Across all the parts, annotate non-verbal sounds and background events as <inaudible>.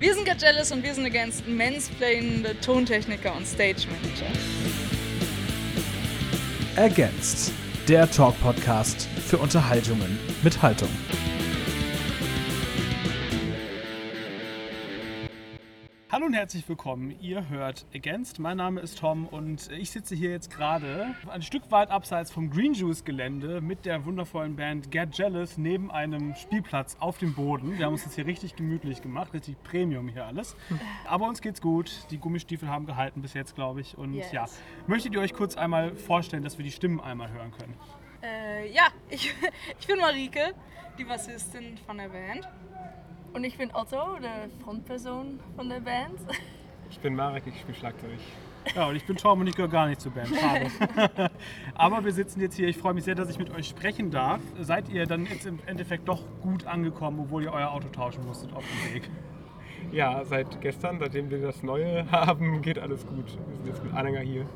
Wir sind Get Jealous und wir sind against mansplainende Tontechniker und Stage Manager. Against, der Talk-Podcast für Unterhaltungen mit Haltung. Und herzlich willkommen. Ihr hört Against. Mein Name ist Tom und ich sitze hier jetzt gerade ein Stück weit abseits vom Green Juice Gelände mit der wundervollen Band Get Jealous neben einem Spielplatz auf dem Boden. Wir haben uns jetzt hier richtig gemütlich gemacht, richtig Premium hier alles. Aber uns geht's gut. Die Gummistiefel haben gehalten bis jetzt, glaube ich. Und Yes. ja, möchtet ihr euch kurz einmal vorstellen, dass wir die Stimmen einmal hören können? Äh, ja, <laughs> ich, ich bin Marike, die Bassistin von der Band. Und ich bin Otto, der Frontperson von der Band. Ich bin Marek, ich spiele Schlagzeug. Ja, und ich bin Tom und ich gehöre gar nicht zur Band. Schade. <laughs> Aber wir sitzen jetzt hier. Ich freue mich sehr, dass ich mit euch sprechen darf. Seid ihr dann jetzt im Endeffekt doch gut angekommen, obwohl ihr euer Auto tauschen musstet auf dem Weg? Ja, seit gestern, seitdem wir das Neue <laughs> haben, geht alles gut. Wir sind jetzt mit Anhänger hier.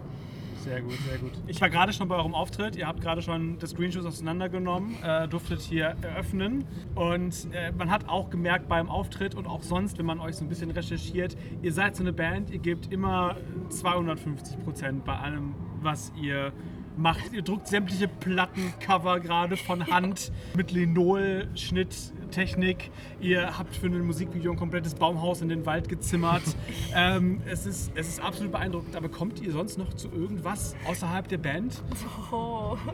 Sehr gut, sehr gut. Ich war gerade schon bei eurem Auftritt. Ihr habt gerade schon das Green Shoes auseinandergenommen, äh, durftet hier eröffnen. Und äh, man hat auch gemerkt beim Auftritt und auch sonst, wenn man euch so ein bisschen recherchiert, ihr seid so eine Band, ihr gebt immer 250 Prozent bei allem, was ihr macht. Ihr druckt sämtliche Plattencover gerade von Hand mit Linol-Schnitttechnik. Ihr habt für ein Musikvideo ein komplettes Baumhaus in den Wald gezimmert. <laughs> ähm, es, ist, es ist absolut beeindruckend. Aber kommt ihr sonst noch zu irgendwas außerhalb der Band? Oh. <laughs>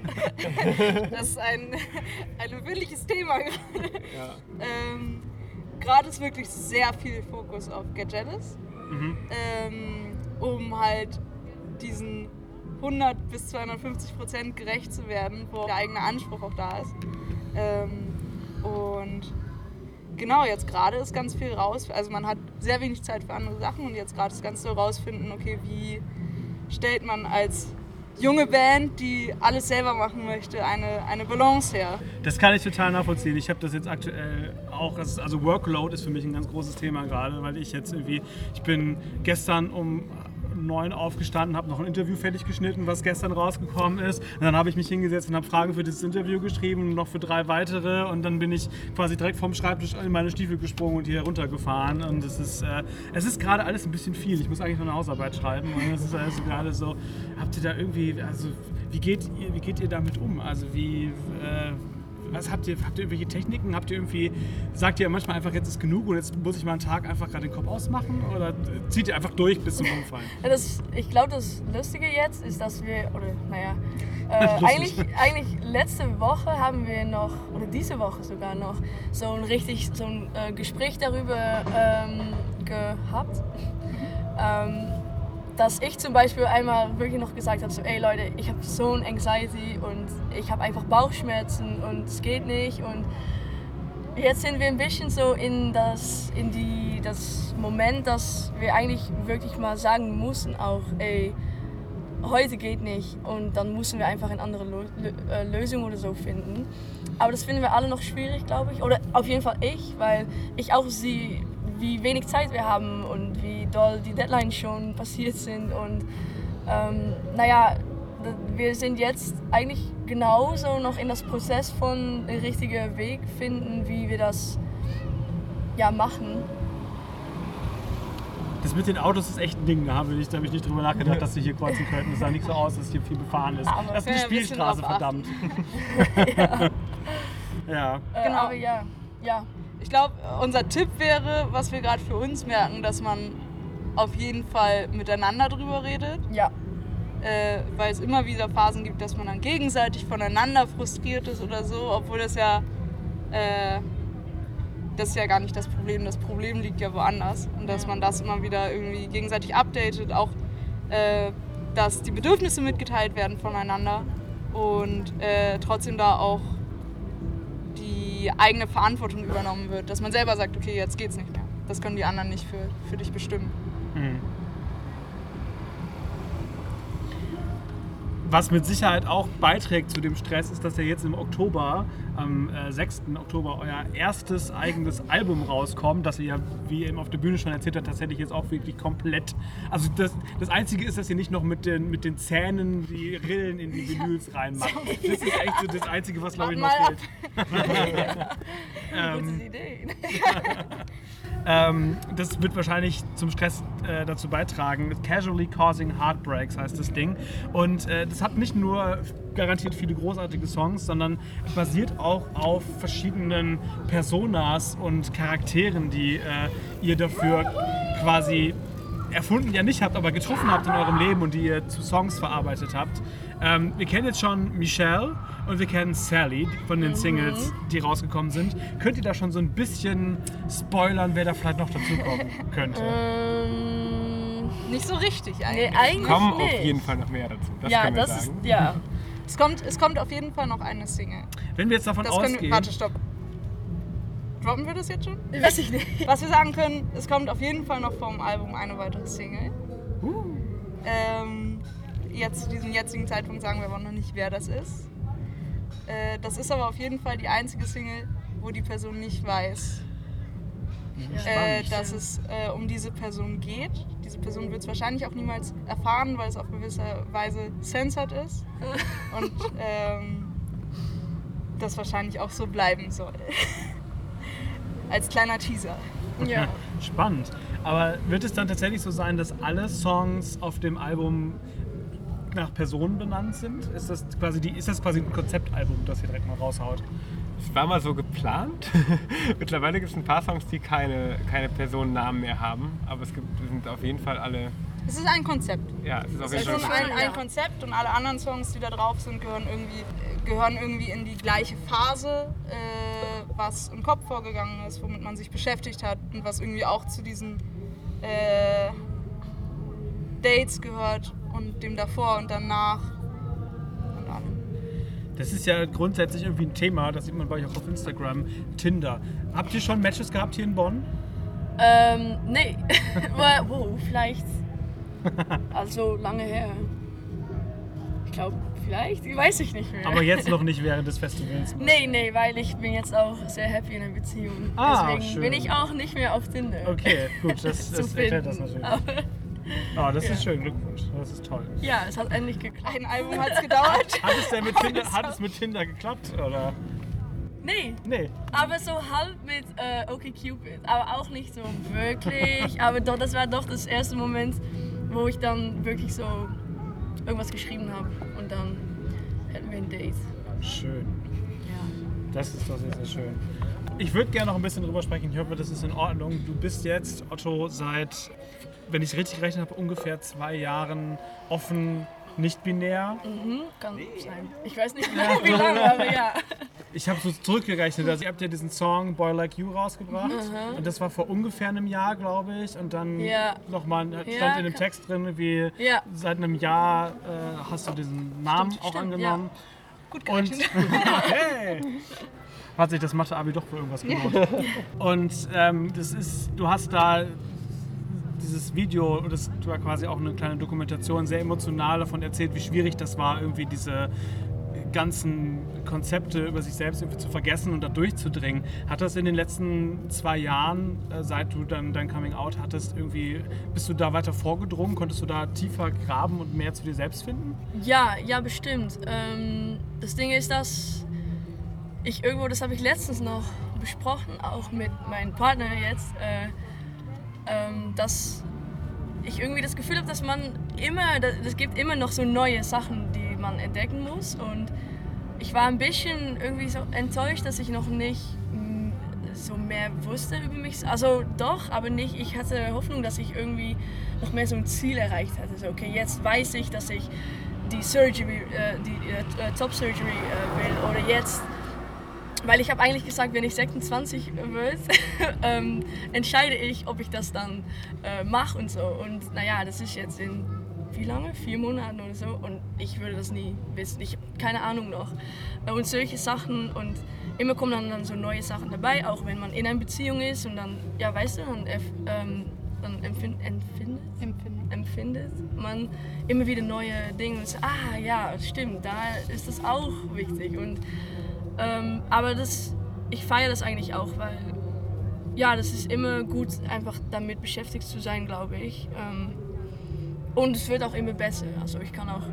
Das ist ein, ein wirkliches Thema gerade. Ja. Ähm, gerade ist wirklich sehr viel Fokus auf Get Jealous, Mhm. ähm, um halt diesen 100 bis 250 Prozent gerecht zu werden, wo der eigene Anspruch auch da ist. Ähm, und genau, jetzt gerade ist ganz viel raus. Also man hat sehr wenig Zeit für andere Sachen und jetzt gerade ist ganz so rausfinden, okay, wie stellt man als junge Band, die alles selber machen möchte, eine, eine Balance her. Das kann ich total nachvollziehen. Ich habe das jetzt aktuell auch, also Workload ist für mich ein ganz großes Thema gerade, weil ich jetzt irgendwie, ich bin gestern um neun aufgestanden, habe noch ein Interview fertig geschnitten, was gestern rausgekommen ist. Und dann habe ich mich hingesetzt und habe Fragen für dieses Interview geschrieben, noch für drei weitere. Und dann bin ich quasi direkt vom Schreibtisch in meine Stiefel gesprungen und hier runtergefahren. Und es ist, äh, ist gerade alles ein bisschen viel. Ich muss eigentlich noch eine Hausarbeit schreiben. Und es ist alles gerade so, habt ihr da irgendwie, also wie geht ihr, wie geht ihr damit um? Also wie, äh, was habt ihr, habt ihr irgendwelche Techniken? Habt ihr irgendwie, sagt ihr manchmal einfach, jetzt ist genug und jetzt muss ich mal einen Tag einfach gerade den Kopf ausmachen? Oder zieht ihr einfach durch bis zum Umfallen? Das, ich glaube, das Lustige jetzt ist, dass wir, oder naja, <laughs> äh, eigentlich, eigentlich letzte Woche haben wir noch, oder diese Woche sogar noch, so ein richtig so ein äh, Gespräch darüber ähm, gehabt. Ähm, dass ich zum Beispiel einmal wirklich noch gesagt habe, so, ey Leute, ich habe so ein Anxiety und ich habe einfach Bauchschmerzen und es geht nicht und jetzt sind wir ein bisschen so in das, in die, das Moment, dass wir eigentlich wirklich mal sagen müssen auch, ey, heute geht nicht und dann müssen wir einfach eine andere äh, Lösung oder so finden. Aber das finden wir alle noch schwierig, glaube ich. Oder auf jeden Fall ich, weil ich auch sehe, wie wenig Zeit wir haben und doll die Deadlines schon passiert sind. Und ähm, naja, wir sind jetzt eigentlich genauso noch in das Prozess von den richtigen Weg finden, wie wir das ja machen. Das mit den Autos ist echt ein Ding. Da habe ich, da hab ich nicht drüber nachgedacht, dass sie hier kreuzen könnten. Das sah nicht so aus, dass hier viel befahren ist. Aber das ist eine ja, ein Spielstraße, verdammt. <laughs> ja. Äh, Genau. Aber ja, ja, Ich glaube, unser Tipp wäre, was wir gerade für uns merken, dass man auf jeden Fall miteinander drüber redet, ja. äh, weil es immer wieder Phasen gibt, dass man dann gegenseitig voneinander frustriert ist oder so, obwohl das ja äh, das ist ja gar nicht das Problem. Das Problem liegt ja woanders und dass man das immer wieder irgendwie gegenseitig updatet, auch äh, dass die Bedürfnisse mitgeteilt werden voneinander und äh, trotzdem da auch die eigene Verantwortung übernommen wird, dass man selber sagt, okay, jetzt geht's nicht mehr. Das können die anderen nicht für, für dich bestimmen. Mhm. Was mit Sicherheit auch beiträgt zu dem Stress, ist, dass ja jetzt im Oktober am äh, 6. Oktober euer erstes eigenes Album rauskommt, das ihr ja, wie ihr eben auf der Bühne schon erzählt habt, tatsächlich jetzt auch wirklich komplett. Also das, das Einzige ist, dass ihr nicht noch mit den, mit den Zähnen die Rillen in die Vinyls reinmacht. Das ist echt so das Einzige, was glaube ich noch fehlt. <laughs> <laughs> Gute Ähm, Idee. <laughs> ähm, das wird wahrscheinlich zum Stress äh, dazu beitragen. Casually Causing Heartbreaks heißt das Ding. Und äh, das hat nicht nur garantiert viele großartige Songs, sondern basiert auch auf verschiedenen Personas und Charakteren, die äh, ihr dafür quasi erfunden ja nicht habt, aber getroffen habt in eurem Leben und die ihr zu Songs verarbeitet habt. Ähm, wir kennen jetzt schon Michelle und wir kennen Sally von den Singles, die rausgekommen sind. Könnt ihr da schon so ein bisschen spoilern, wer da vielleicht noch dazukommen <laughs> könnte? Ähm, Nicht so richtig nee, eigentlich. eigentlich Kommen nicht. auf jeden Fall noch mehr dazu. Das ja, können wir das sagen. ist, ja. <laughs> Es kommt, es kommt auf jeden Fall noch eine Single. Wenn wir jetzt davon Das können ausgehen, warte, stopp. Droppen wir das jetzt schon? Weiß ich nicht. Was wir sagen können, es kommt auf jeden Fall noch vom Album eine weitere Single. Uh. Ähm, jetzt zu diesem jetzigen Zeitpunkt sagen wir aber noch nicht, wer das ist. Äh, das ist aber auf jeden Fall die einzige Single, wo die Person nicht weiß, äh, dass es äh, um diese Person geht. Diese Person wird es wahrscheinlich auch niemals erfahren, weil es auf gewisse Weise censored ist. <laughs> Und ähm, das wahrscheinlich auch so bleiben soll. <laughs> Als kleiner Teaser. Ja. <laughs> spannend. Aber wird es dann tatsächlich so sein, dass alle Songs auf dem Album nach Personen benannt sind? Ist das quasi, die, ist das quasi ein Konzeptalbum, das ihr direkt mal raushaut? Es war mal so geplant. <laughs> Mittlerweile gibt es ein paar Songs, die keine, keine Personennamen mehr haben. Aber es gibt, sind auf jeden Fall alle. Es ist ein Konzept. Ja, es ist auf Es jeden ist Fall. ein, ein Konzept und alle anderen Songs, die da drauf sind, gehören irgendwie, gehören irgendwie in die gleiche Phase, äh, was im Kopf vorgegangen ist, womit man sich beschäftigt hat und was irgendwie auch zu diesen äh, Dates gehört und dem davor und danach und allem. Das ist ja grundsätzlich irgendwie ein Thema, das sieht man bei euch auch auf Instagram, Tinder. Habt ihr schon Matches gehabt hier in Bonn? Ähm, nee. <laughs> Aber, wow, vielleicht. Also lange her. Ich glaube, vielleicht, weiß ich nicht mehr. Aber jetzt noch nicht <laughs> während des Festivals. Nee, nee, weil ich bin jetzt auch sehr happy in einer Beziehung. Ah, Deswegen schön. bin ich auch nicht mehr auf Tinder. Okay, gut, das, zu <laughs> das erklärt das natürlich. Aber, Oh, das ist schön, Glückwunsch. Das ist toll. ja, es hat endlich geklappt. Ein Album hat es gedauert. Hat es denn mit <laughs> Tinder, hat es mit Tinder geklappt? Oder? Nee, Nee. aber so halb mit äh, OkCupid. Aber auch nicht so wirklich. <laughs> aber doch, das war doch das erste Moment, wo ich dann wirklich so irgendwas geschrieben habe. Und dann hätten wir ein Date. Schön. Ja. Das ist doch sehr, sehr schön. Ich würde gerne noch ein bisschen drüber sprechen. Ich hoffe, das ist in Ordnung. Du bist jetzt, Otto, seit, wenn ich es richtig gerechnet habe, ungefähr zwei Jahren offen, nicht binär. Mhm, kann sein. Ich weiß nicht genau, <laughs> wie lange, aber ja. Ich habe so zurückgerechnet. Also ihr habt ja diesen Song Boy Like You rausgebracht. Und das war vor ungefähr einem Jahr, glaube ich. Und dann Ja. nochmal stand Ja, in dem Text drin, wie Ja. seit einem Jahr äh, hast du diesen Namen Stimmt, auch stimmt, angenommen. Gut Und gerechnet. <laughs> hey! Hat sich das macht der Abi doch für irgendwas gelohnt. <laughs> Und ähm, das ist, du hast da dieses Video, das war quasi auch eine kleine Dokumentation, sehr emotional davon erzählt, wie schwierig das war, irgendwie diese ganzen Konzepte über sich selbst irgendwie zu vergessen und da durchzudringen. Hat das in den letzten zwei Jahren, äh, seit du dann dein Coming Out hattest, irgendwie, bist du da weiter vorgedrungen? Konntest du da tiefer graben und mehr zu dir selbst finden? Ja, ja, bestimmt. Ähm, das Ding ist, dass ich irgendwo, das habe ich letztens noch besprochen, auch mit meinem Partner jetzt, äh, ähm, dass ich irgendwie das Gefühl habe, dass man immer, es gibt immer noch so neue Sachen, die man entdecken muss. Und ich war ein bisschen irgendwie so enttäuscht, dass ich noch nicht so mehr wusste über mich. Also doch, aber nicht. Ich hatte Hoffnung, dass ich irgendwie noch mehr so ein Ziel erreicht hatte. So, okay, jetzt weiß ich, dass ich die Surgery, äh, die äh, Top Surgery äh, will. Oder jetzt weil ich habe eigentlich gesagt, wenn ich 26 wird, <laughs> ähm, entscheide ich, ob ich das dann äh, mache und so. Und naja, das ist jetzt in wie lange? Vier Monaten oder so. Und ich würde das nie wissen. Ich habe keine Ahnung noch. Äh, Und solche Sachen und immer kommen dann, dann so neue Sachen dabei, auch wenn man in einer Beziehung ist und dann, ja weißt du, dann, ähm, dann empfind, empfindet, Empfinden. empfindet man immer wieder neue Dinge und so, ah ja, stimmt, da ist das auch wichtig. Und Ähm, aber das, ich feiere das eigentlich auch, weil ja, das ist immer gut, einfach damit beschäftigt zu sein, glaube ich. Ähm, und es wird auch immer besser. Also ich kann auch,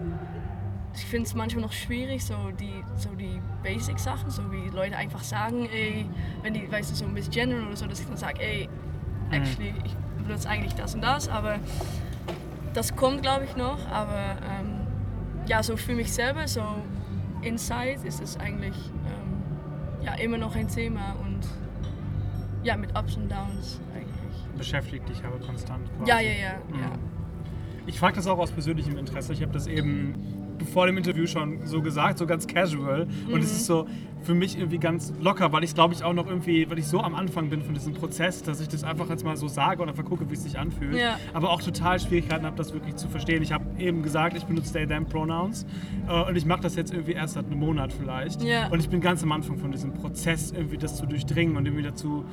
ich finde es manchmal noch schwierig, so die, so die Basic-Sachen, so wie Leute einfach sagen, ey, wenn die, weißt du, so ein bisschen general oder so, dass ich dann sage, ey, actually, ich benutze eigentlich das und das, aber das kommt, glaube ich, noch. Aber ähm, ja, so für mich selber, so inside ist es eigentlich ähm, ja, immer noch ein Thema und ja, mit Ups und Downs eigentlich. Beschäftigt dich aber konstant. Quasi. Ja, ja, ja. ja. Ich frage das auch aus persönlichem Interesse. Ich habe das eben vor dem Interview schon so gesagt, so ganz casual. Und es ist so für mich irgendwie ganz locker, weil ich glaube ich auch noch irgendwie, weil ich so am Anfang bin von diesem Prozess, dass ich das einfach jetzt mal so sage und einfach gucke, wie es sich anfühlt. Ja. Aber auch total Schwierigkeiten habe, das wirklich zu verstehen. Ich habe eben gesagt, ich benutze they, them Pronouns äh, und ich mache das jetzt irgendwie erst seit einem Monat vielleicht. Ja. Und ich bin ganz am Anfang von diesem Prozess, irgendwie das zu durchdringen und irgendwie dazu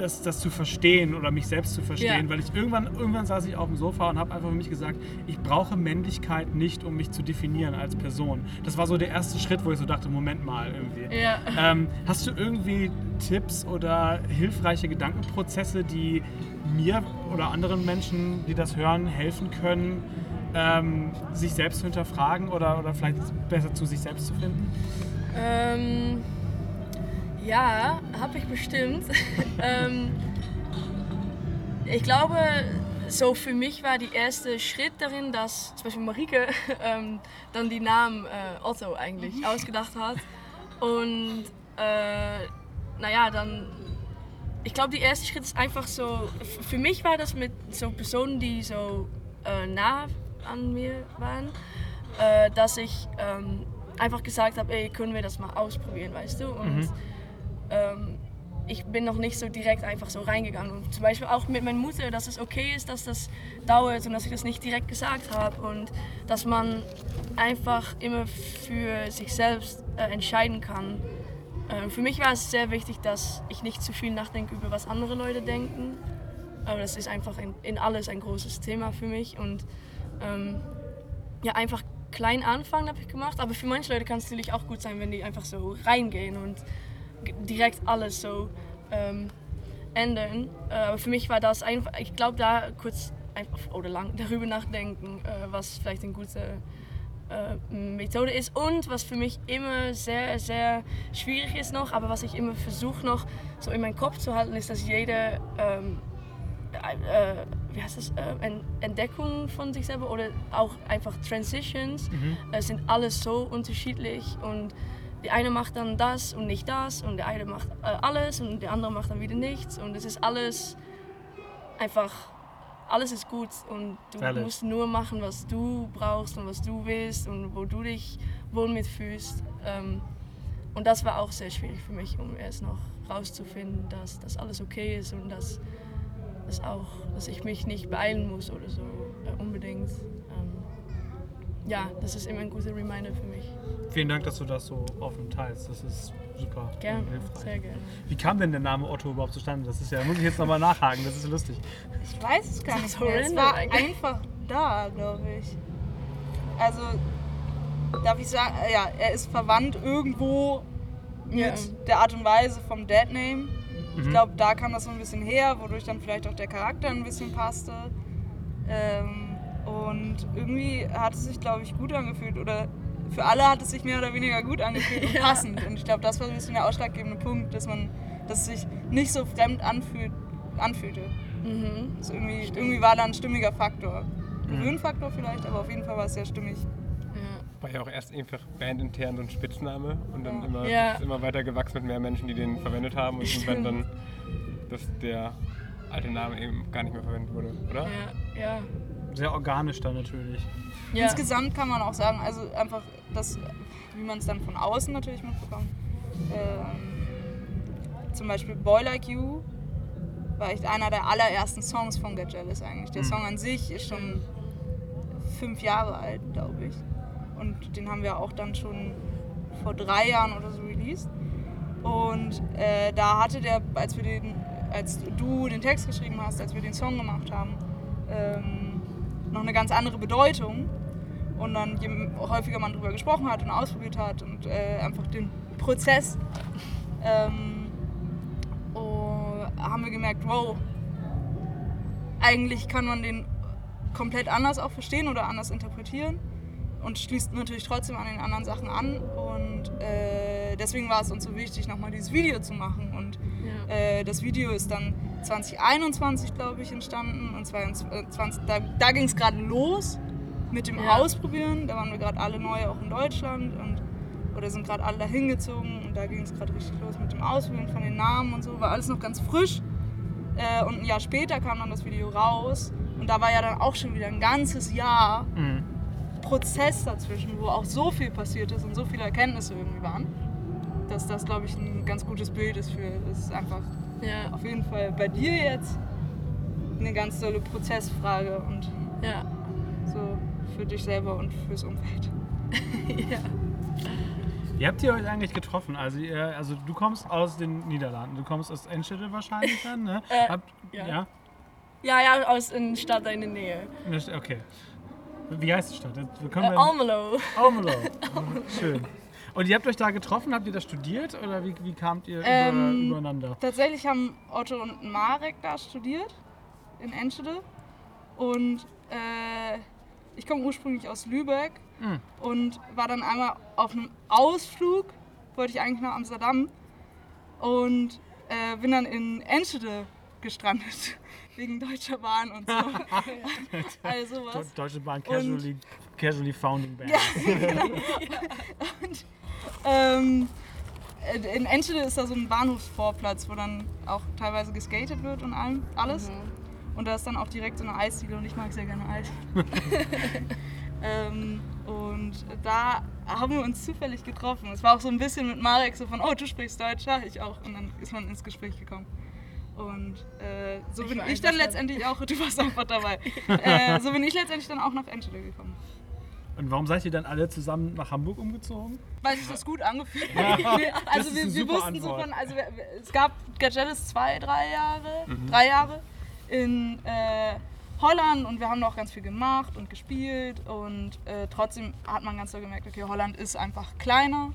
das, das zu verstehen oder mich selbst zu verstehen, Ja. weil ich irgendwann, irgendwann saß ich auf dem Sofa und habe einfach für mich gesagt, ich brauche Männlichkeit nicht, um mich zu definieren als Person. Das war so der erste Schritt, wo ich so dachte, Moment mal irgendwie. Ja. Ähm, hast du irgendwie Tipps oder hilfreiche Gedankenprozesse, die mir oder anderen Menschen, die das hören, helfen können, ähm, sich selbst zu hinterfragen oder, oder vielleicht besser zu sich selbst zu finden? Ähm, ja, habe ich bestimmt. <laughs> ähm, ich glaube, so für mich war der erste Schritt darin, dass zum Beispiel Marike <laughs> ähm, dann die Namen äh, Otto eigentlich ausgedacht hat. Und äh, naja, dann, ich glaube, der erste Schritt ist einfach so, für mich war das mit so Personen, die so äh, nah an mir waren, äh, dass ich ähm, einfach gesagt habe, ey, können wir das mal ausprobieren, weißt du? Und ähm, ich bin noch nicht so direkt einfach so reingegangen. Und zum Beispiel auch mit meiner Mutter, dass es okay ist, dass das dauert und dass ich das nicht direkt gesagt habe und dass man einfach immer für sich selbst äh, entscheiden kann. Äh, für mich war es sehr wichtig, dass ich nicht zu viel nachdenke über was andere Leute denken. Aber das ist einfach in, in alles ein großes Thema für mich und ähm, ja, einfach klein anfangen habe ich gemacht. Aber für manche Leute kann es natürlich auch gut sein, wenn die einfach so reingehen und direkt alles so ähm, ändern. Äh, für mich war das einfach, ich glaube, da kurz einfach oder lang <laughs> darüber nachdenken, äh, was vielleicht eine gute äh, Methode ist und was für mich immer sehr, sehr schwierig ist noch, aber was ich immer versuche noch so in meinen Kopf zu halten, ist, dass jede ähm, äh, wie heißt das, äh, Ent- Entdeckung von sich selber oder auch einfach Transitions äh, sind alles so unterschiedlich und der eine macht dann das und nicht das und der eine macht äh, alles und der andere macht dann wieder nichts und es ist alles einfach, alles ist gut und du Valid. musst nur machen, was du brauchst und was du willst und wo du dich wohl mitfühlst. Ähm, und das war auch sehr schwierig für mich, um erst noch rauszufinden, dass das alles okay ist und dass, dass, auch, dass ich mich nicht beeilen muss oder so äh, unbedingt. Ja, das ist immer ein guter Reminder für mich. Vielen Dank, dass du das so offen teilst. Das ist super Gerne, hilfreich. sehr gerne. Wie kam denn der Name Otto überhaupt zustande? Das ist ja, muss ich jetzt nochmal nachhaken, das ist lustig. Ich weiß es gar nicht mehr. Es war einfach da, glaube ich. Also, darf ich sagen, ja, er ist verwandt irgendwo mit Ja. der Art und Weise vom Deadname. Ich Mhm. glaube, da kam das so ein bisschen her, wodurch dann vielleicht auch der Charakter ein bisschen passte. Ähm, und irgendwie hat es sich, glaube ich, gut angefühlt. Oder für alle hat es sich mehr oder weniger gut angefühlt und <laughs> Ja. passend. Und ich glaube, das war ein bisschen der ausschlaggebende Punkt, dass man, dass es sich nicht so fremd anfühlt, anfühlte. Mhm. Also irgendwie, irgendwie war da ein stimmiger Faktor. Gewöhnfaktor vielleicht, aber auf jeden Fall war es sehr stimmig. Ja. War ja auch erst einfach bandintern so ein Spitzname und dann Ja. immer, Ja. ist immer weiter gewachsen mit mehr Menschen, die den verwendet haben und irgendwann dann, dass der alte Name eben gar nicht mehr verwendet wurde, oder? Ja, ja. Sehr organisch dann natürlich. ja. Insgesamt kann man auch sagen, also einfach das, wie man es dann von außen natürlich mitbekommt. Ähm, zum Beispiel Boy Like You war echt einer der allerersten Songs von Get Jealous eigentlich. Der Song an sich ist schon fünf Jahre alt, glaube ich. Und den haben wir auch dann schon vor drei Jahren oder so released. Und äh, da hatte der, als wir den, als du den Text geschrieben hast, als wir den Song gemacht haben, ähm, noch eine ganz andere Bedeutung. Und dann je häufiger man darüber gesprochen hat und ausprobiert hat und äh, einfach den Prozess ähm, oh, haben wir gemerkt, wow, eigentlich kann man den komplett anders auch verstehen oder anders interpretieren und schließt natürlich trotzdem an den anderen Sachen an. Und äh, deswegen war es uns so wichtig, nochmal dieses Video zu machen. Und Ja. äh, das Video ist dann 2021, glaube ich, entstanden. Und 22, da, da ging es gerade los mit dem Ja. Ausprobieren. Da waren wir gerade alle neu auch in Deutschland und oder sind gerade alle dahin gezogen. Und da ging es gerade richtig los mit dem Ausprobieren von den Namen und so. War alles noch ganz frisch. Äh, und ein Jahr später kam dann das Video raus. Und da war ja dann auch schon wieder ein ganzes Jahr Mhm. Prozess dazwischen, wo auch so viel passiert ist und so viele Erkenntnisse irgendwie waren, dass das, glaube ich, ein ganz gutes Bild ist für, es ist einfach Ja, auf jeden Fall bei dir jetzt eine ganz tolle Prozessfrage und ja, so für dich selber und fürs Umfeld. <laughs> ja. Wie habt ihr euch eigentlich getroffen? Also, ihr, also du kommst aus den Niederlanden, du kommst aus Enschede wahrscheinlich <laughs> dann, ne? Äh, Habt, ja. ja? Ja, ja, aus einer Stadt in der Nähe. Okay. Wie heißt die Stadt? Wir Äh, Almelo. Almelo. <laughs> Schön. Und ihr habt euch da getroffen, habt ihr da studiert oder wie, wie kamt ihr Ähm, über, übereinander? Tatsächlich haben Otto und Marek da studiert in Enschede und äh, ich komme ursprünglich aus Lübeck Mhm. und war dann einmal auf einem Ausflug, wollte ich eigentlich nach Amsterdam und äh, bin dann in Enschede gestrandet <laughs> wegen Deutscher Bahn und so. <laughs> also Do- was. Deutsche Bahn Casually, casually Founding Band. <laughs> Ähm, äh, in Enschede ist da so ein Bahnhofsvorplatz, wo dann auch teilweise geskatet wird und allem, alles. Und da ist dann auch direkt so eine Eisdiele und ich mag sehr gerne Eis. <laughs> ähm, und da haben wir uns zufällig getroffen. Es war auch so ein bisschen mit Marek so von, oh, du sprichst Deutsch, ja, ich auch. Und dann ist man ins Gespräch gekommen. Und äh, so Ich bin ich dann letztendlich auch, du warst einfach <laughs> dabei. äh, so bin ich letztendlich dann auch nach Enschede gekommen. Und warum seid ihr dann alle zusammen nach Hamburg umgezogen? Weil sich das gut angefühlt hat. <laughs> Also ist wir, wir wussten so Antwort. von, also wir, es gab Gajelis zwei, drei Jahre, drei Jahre in äh, Holland und wir haben da auch ganz viel gemacht und gespielt und äh, trotzdem hat man ganz so gemerkt, okay, Holland ist einfach kleiner.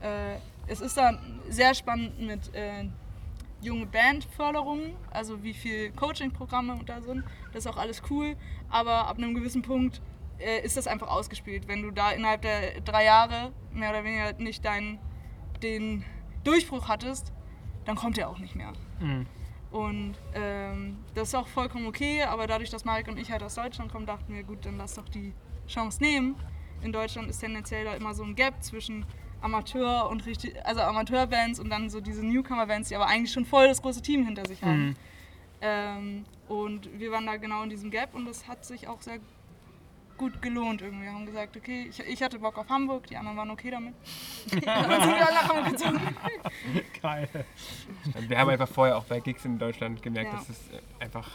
Äh, es ist dann sehr spannend mit äh, junge Bandförderung, also wie viel Coaching-Programme da sind. Das ist auch alles cool, aber ab einem gewissen Punkt äh, ist das einfach ausgespielt. Wenn du da innerhalb der drei Jahre mehr oder weniger nicht deinen den Durchbruch hattest, dann kommt er auch nicht mehr. Mhm. Und ähm, das ist auch vollkommen okay, aber dadurch, dass Marek und ich halt aus Deutschland kommen, dachten wir, gut, dann lass doch die Chance nehmen. In Deutschland ist tendenziell da immer so ein Gap zwischen Amateur und richtig, also Amateurbands und dann so diese Newcomer-Bands, die aber eigentlich schon voll das große Team hinter sich haben. Mhm. Ähm, und wir waren da genau in diesem Gap und das hat sich auch sehr gut gelohnt irgendwie. Wir haben gesagt, okay, ich, ich hatte Bock auf Hamburg, die anderen waren okay damit. <laughs> und dann sind wir alle nach Hamburg gezogen. <laughs> Geil. Wir haben einfach vorher auch bei Gigs in Deutschland gemerkt, Ja. dass es äh, einfach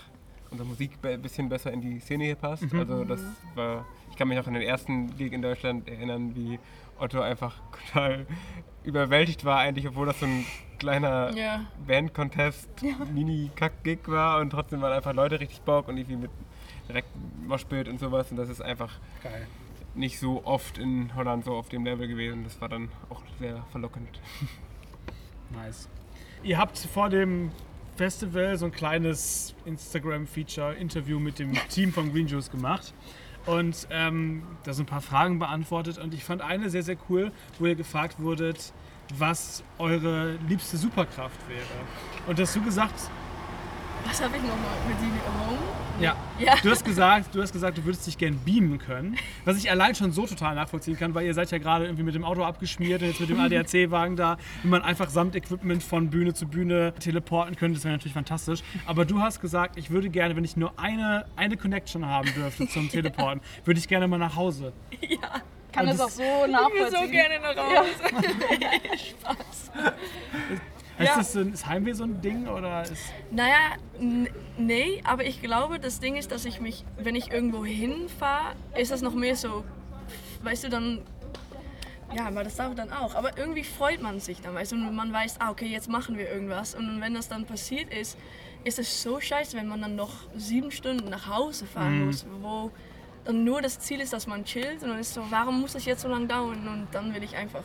unsere Musik ein bisschen besser in die Szene hier passt. Mhm. Also das war, ich kann mich auch an den ersten Gig in Deutschland erinnern, wie Otto einfach total überwältigt war eigentlich, obwohl das so ein kleiner Ja. Band-Contest, Mini-Kack-Gig war und trotzdem waren einfach Leute richtig Bock und irgendwie mit direkt Moshpit und sowas und das ist einfach Geil. nicht so oft in Holland so auf dem Level gewesen. Das war dann auch sehr verlockend. <laughs> Nice. Ihr habt vor dem Festival so ein kleines Instagram-Feature-Interview mit dem <laughs> Team von Green Juice gemacht. Und ähm, da sind ein paar Fragen beantwortet. Und ich fand eine sehr, sehr cool, wo ihr gefragt wurdet, was eure liebste Superkraft wäre. Und hast du gesagt, Was habe ich nochmal mit die Home? Ja, Ja. du hast gesagt, du hast gesagt, du würdest dich gern beamen können. Was ich allein schon so total nachvollziehen kann, weil ihr seid ja gerade irgendwie mit dem Auto abgeschmiert und jetzt mit dem <laughs> ADAC-Wagen da, wenn man einfach samt Equipment von Bühne zu Bühne teleporten könnte, das wäre natürlich fantastisch. Aber du hast gesagt, ich würde gerne, wenn ich nur eine, eine Connection haben dürfte zum <laughs> <laughs> Teleporten, würde ich gerne mal nach Hause. kann Und das das- auch so Ich will nachvollziehen. so gerne nach Hause. Spaß. Ist, Ja. das so, ein- ist Heimweh so ein Ding oder ist. Naja, nee, aber ich glaube, das Ding ist, dass ich mich, wenn ich irgendwo hinfahre, ist das noch mehr so, weißt du, dann, ja, aber das dauert dann auch. Aber irgendwie freut man sich dann, weißt du, und man weiß, ah, okay, jetzt machen wir irgendwas. Und wenn das dann passiert ist, ist es so scheiße, wenn man dann noch sieben Stunden nach Hause fahren muss, wo dann nur das Ziel ist, dass man chillt. Und dann ist so, warum muss das jetzt so lange dauern? Und dann will ich einfach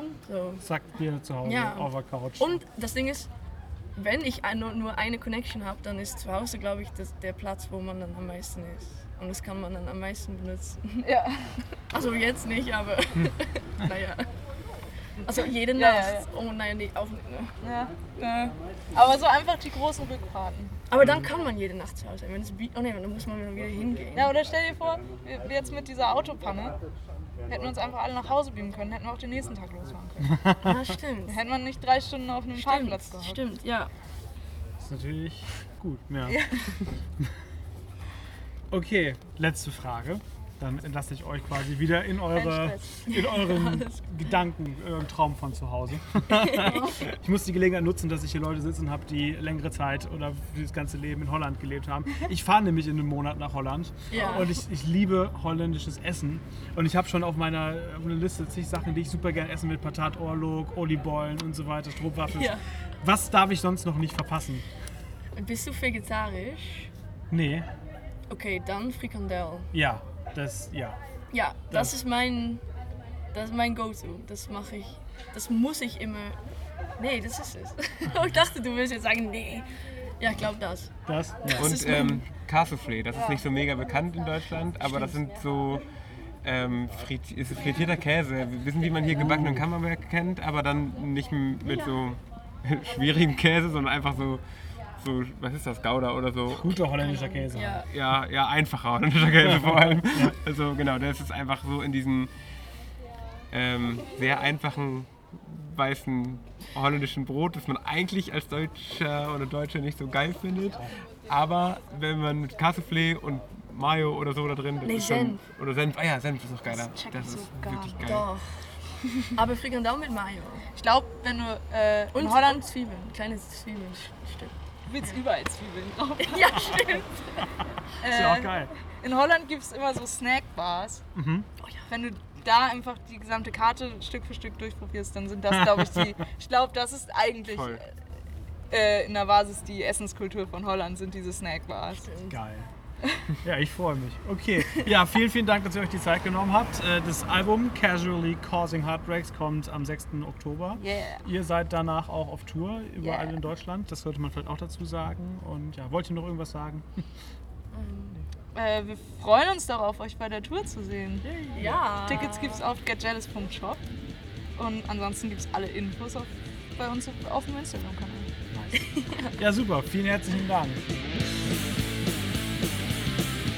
blum, so. Sagt mir zu Hause Ja. auf der Couch. Und das Ding ist, wenn ich nur, eine Connection habe, dann ist zu Hause, glaube ich, das, der Platz, wo man dann am meisten ist. Und das kann man dann am meisten benutzen. <laughs> Ja. Also jetzt nicht, aber <laughs> naja. Also jede Ja, Nacht. ja, Oh nein, nee, auch nicht. Ne? ja. Aber so einfach die großen Rückfahrten. Aber dann kann man jede Nacht zu Hause sein. Wenn es oh nee, dann muss man wieder hingehen. Ja, oder stell dir vor, jetzt mit dieser Autopanne hätten wir uns einfach alle nach Hause beamen können, hätten wir auch den nächsten Tag losfahren können. Ja, stimmt. Hätte man nicht drei Stunden auf einem Parkplatz Stimmt, gehockt. stimmt, ja. Das ist natürlich gut. Ja. <laughs> Okay, letzte Frage. Dann entlasse ich euch quasi wieder in eure, in euren <laughs> Gedanken, euren Traum von zu Hause. <laughs> <laughs> ich muss die Gelegenheit nutzen, dass ich hier Leute sitzen habe, die längere Zeit oder für das ganze Leben in Holland gelebt haben. Ich fahre nämlich in einem Monat nach Holland Ja. und ich, ich liebe holländisches Essen. Und ich habe schon auf meiner auf einer Liste zig Sachen, die ich super gerne essen will. Patat, Orlog, Olibollen und so weiter, Strohwaffel. Ja. Was darf ich sonst noch nicht verpassen? Bist du vegetarisch? Nee, Okay, dann Frikandel. ja, das, ja. Ja, Das- das ist mein, das ist mein Go-To. Das mache ich, das muss ich immer. Nee, das ist es. <laughs> ich dachte, du willst jetzt sagen, nee. Ja, ich glaube das. Das, ja. Und ist ähm, Cassoufflé, das ist nicht so mega bekannt in Deutschland, aber das sind so ähm, frit ist frittierter Käse. Wir wissen, wie man hier gebackenen Camembert kennt, aber dann nicht mit so <laughs> schwierigem Käse, sondern einfach so, so, was ist das, Gouda oder so. Guter holländischer Käse. Ja, Ja, ja, einfacher holländischer Käse vor allem. Also genau, das ist einfach so in diesem ähm, sehr einfachen weißen holländischen Brot, das man eigentlich als Deutscher oder Deutsche nicht so geil findet. Aber wenn man mit Cassoufflé und Mayo oder so da drin, das Nee, ist schon, Senf. oder Senf, ah ja, Senf ist noch geiler. Das ich ist so gar wirklich geil. doch. Aber Frikandel mit Mayo. Ich glaube, wenn du äh, Und Holland Zwiebeln, kleine Zwiebeln. Willst überall Zwiebeln drauf. <laughs> Ja, stimmt. Ist ja auch geil. In Holland gibt es immer so Snackbars. Mhm. Wenn du da einfach die gesamte Karte Stück für Stück durchprobierst, dann sind das, glaube ich, die. <laughs> Ich glaube, das ist eigentlich Voll. äh, in der Basis die Essenskultur von Holland, sind diese Snackbars. Geil. Ja, ich freue mich. Okay. Ja, vielen, vielen Dank, dass ihr euch die Zeit genommen habt. Äh, Das Album Casually Causing Heartbreaks kommt am 6. Oktober. Yeah. Ihr seid danach auch auf Tour, überall Yeah. in Deutschland. Das sollte man vielleicht auch dazu sagen. Und ja, wollt ihr noch irgendwas sagen? <laughs> Äh, wir freuen uns darauf, euch bei der Tour zu sehen. Ja. Tickets gibt es auf getjealous.shop. Und ansonsten gibt es alle Infos auf, bei uns auf, auf dem Instagram-Kanal. Ja, super. Vielen herzlichen Dank.